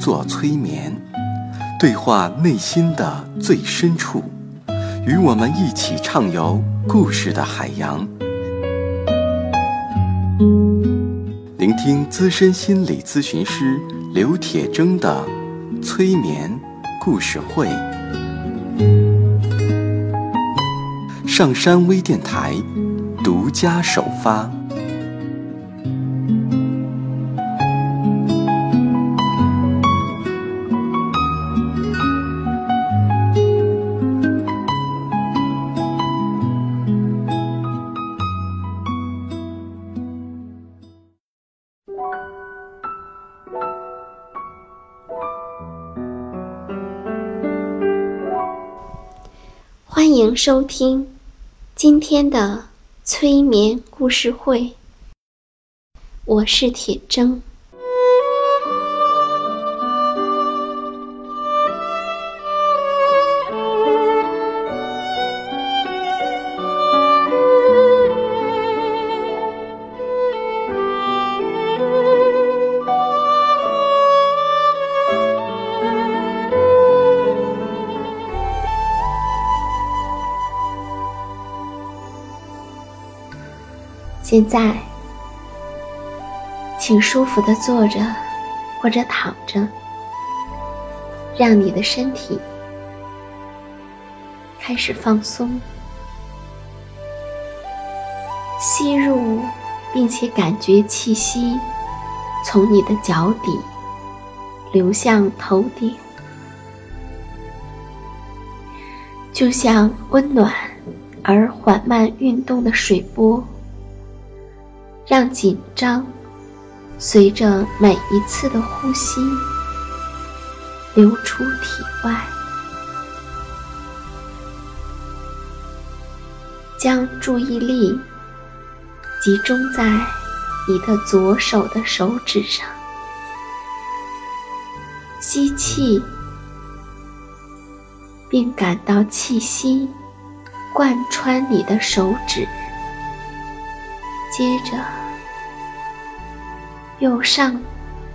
做催眠，对话内心的最深处，与我们一起畅游故事的海洋。聆听资深心理咨询师刘铁铮的催眠故事会。上山微电台独家首发。欢迎收听今天的催眠故事会，我是铁铮。现在，请舒服的坐着或者躺着，让你的身体开始放松，吸入并且感觉气息从你的脚底流向头顶，就像温暖而缓慢运动的水波。让紧张随着每一次的呼吸流出体外，将注意力集中在你的左手的手指上，吸气，并感到气息贯穿你的手指，接着。右上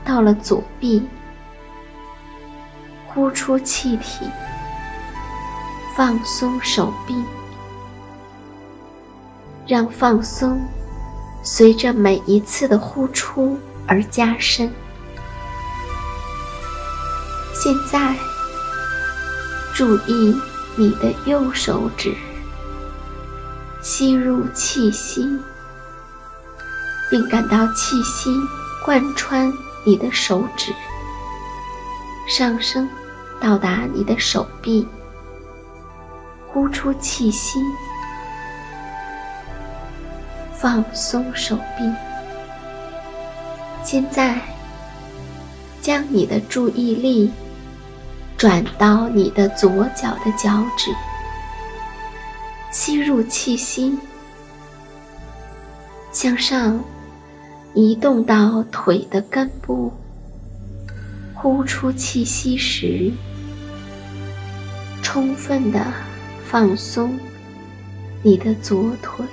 到了左臂，呼出气体，放松手臂，让放松随着每一次的呼出而加深。现在，注意你的右手指，吸入气息，并感到气息。贯穿你的手指，上升到达你的手臂，呼出气息，放松手臂。现在，将你的注意力转到你的左脚的脚趾，吸入气息，向上。移动到腿的根部，呼出气息时，充分的放松你的左腿。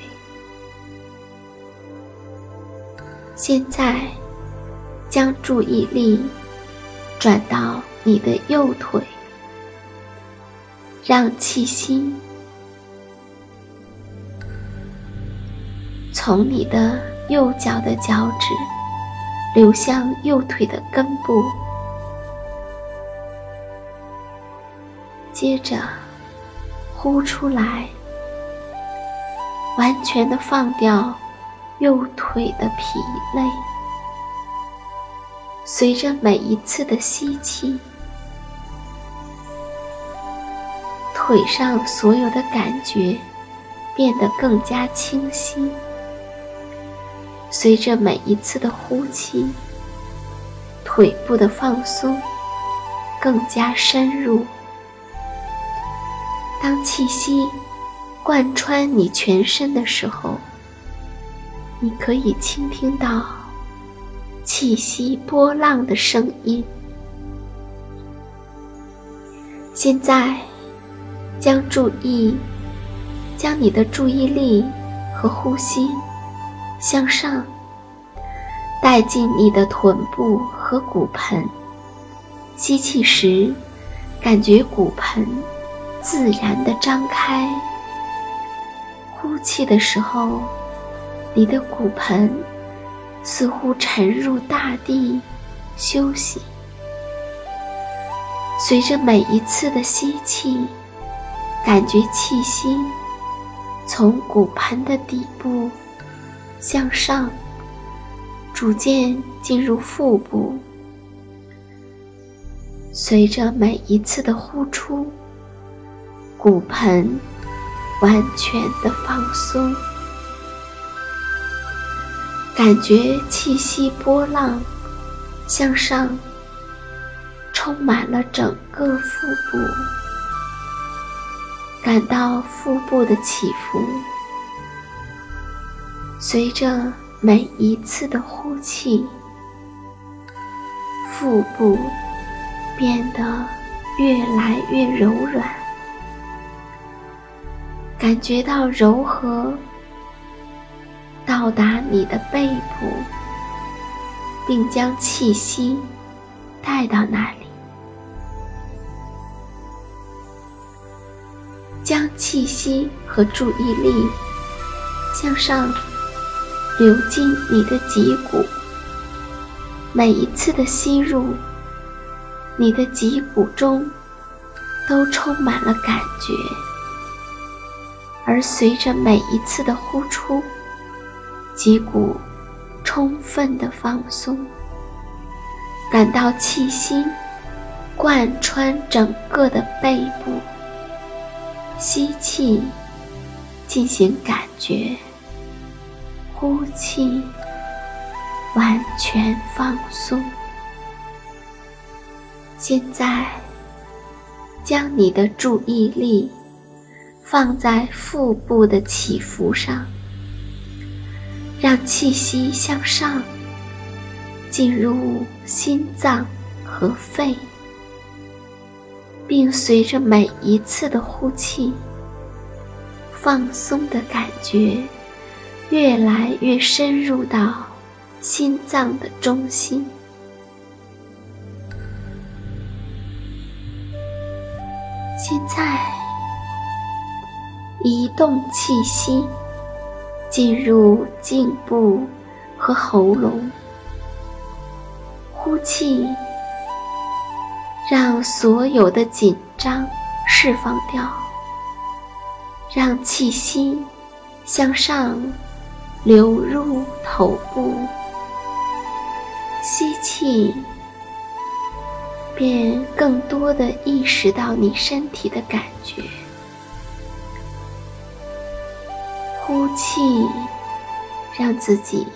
现在，将注意力转到你的右腿，让气息从你的。右脚的脚趾流向右腿的根部，接着呼出来，完全的放掉右腿的疲累。随着每一次的吸气，腿上所有的感觉变得更加清晰。随着每一次的呼气，腿部的放松更加深入。当气息贯穿你全身的时候，你可以倾听到气息波浪的声音。现在，将注意，将你的注意力和呼吸向上带进你的臀部和骨盆。吸气时，感觉骨盆自然的张开；呼气的时候，你的骨盆似乎沉入大地休息。随着每一次的吸气，感觉气息从骨盆的底部向上，逐渐进入腹部。随着每一次的呼出，骨盆完全的放松，感觉气息波浪向上。充满了整个腹部，感到腹部的起伏。随着每一次的呼气，腹部变得越来越柔软，感觉到柔和到达你的背部，并将气息带到那里。将气息和注意力向上流进你的脊骨，每一次的吸入，你的脊骨中都充满了感觉；而随着每一次的呼出，脊骨充分的放松，感到气息贯穿整个的背部。吸气，进行感觉；呼气，完全放松。现在，将你的注意力放在腹部的起伏上，让气息向上，进入心脏和肺。并随着每一次的呼气，放松的感觉越来越深入到心脏的中心。现在，移动气息进入颈部和喉咙，呼气。让所有的紧张释放掉，让气息向上流入头部，吸气，便更多的意识到你身体的感觉；呼气，让自己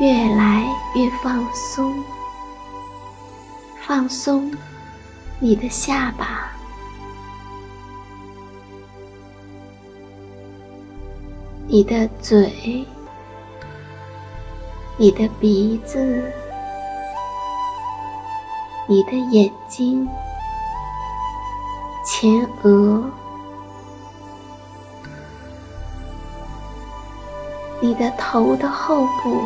越来越放松，放松。你的下巴，你的嘴，你的鼻子，你的眼睛，前额，你的头的后部，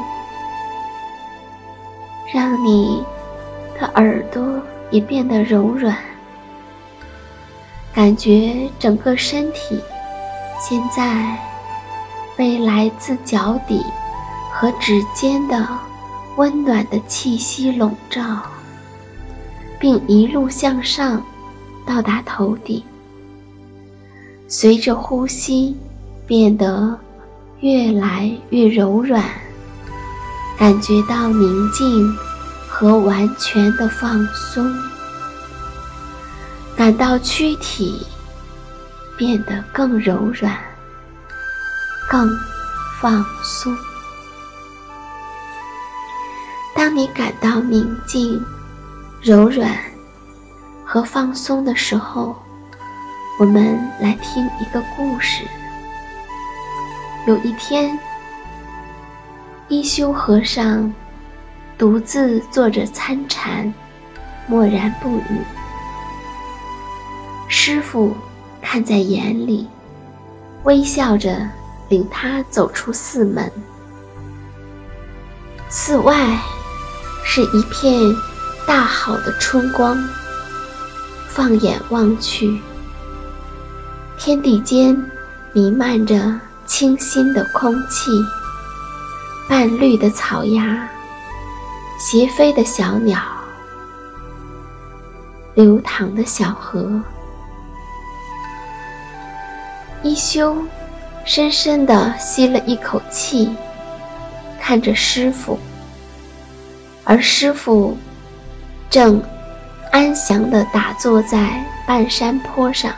让你的耳朵。也变得柔软，感觉整个身体现在被来自脚底和指尖的温暖的气息笼罩，并一路向上到达头顶。随着呼吸变得越来越柔软，感觉到宁静。和完全的放松，感到躯体变得更柔软、更放松。当你感到宁静、柔软和放松的时候，我们来听一个故事。有一天，一休和尚独自坐着参禅，默然不语。师傅看在眼里，微笑着领他走出寺门。寺外是一片大好的春光，放眼望去，天地间弥漫着。清新的空气，半绿的草芽，斜飞的小鸟，流淌的小河。一休深深地吸了一口气，看着师傅，而师傅正安详地打坐在半山坡上。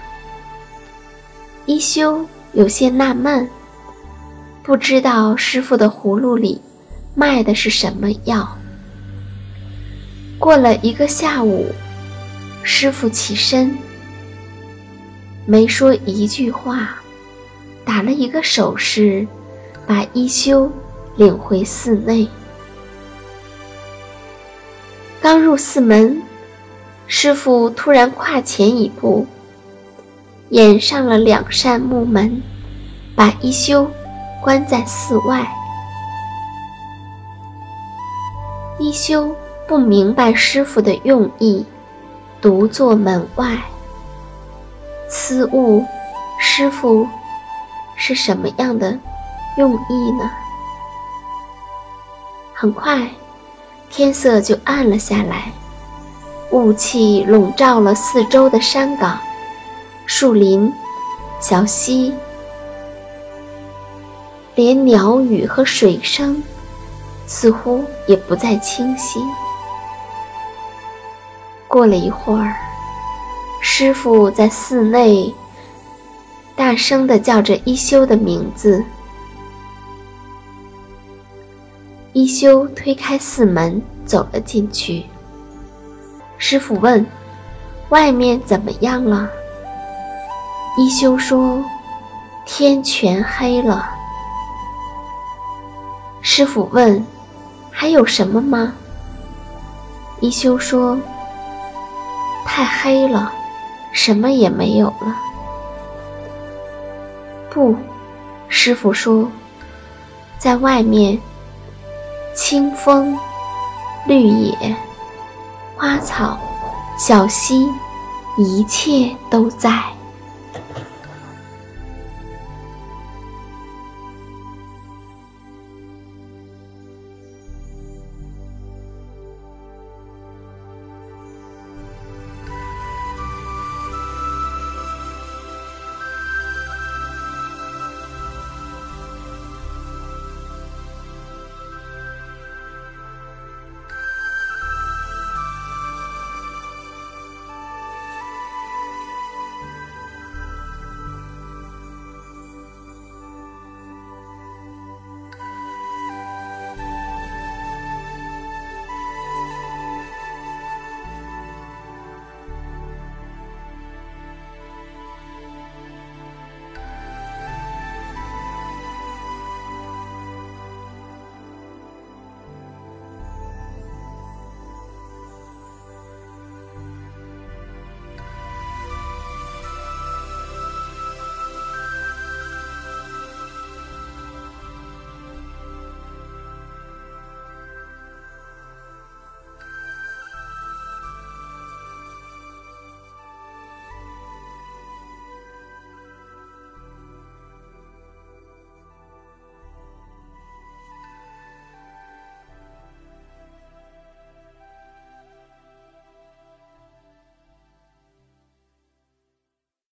一休有些纳闷。不知道师傅的葫芦里卖的是什么药。过了一个下午，师傅起身，没说一句话，打了一个手势，把一休领回寺内。刚入寺门，师傅突然跨前一步，掩上了两扇木门，把一休。关在寺外，一休不明白师傅的用意，独坐门外，思悟师傅是什么样的用意呢？很快，天色就暗了下来，雾气笼罩了四周的山岗、树林、小溪。连鸟语和水声，似乎也不再清晰。过了一会儿，师傅在寺内大声地叫着一休的名字。一休推开寺门，走了进去。师傅问：“外面怎么样了？”一休说：“天全黑了。”师傅问：“还有什么吗？”一休说：“太黑了，什么也没有了。”不，师傅说：“在外面，清风、绿野、花草、小溪，一切都在。”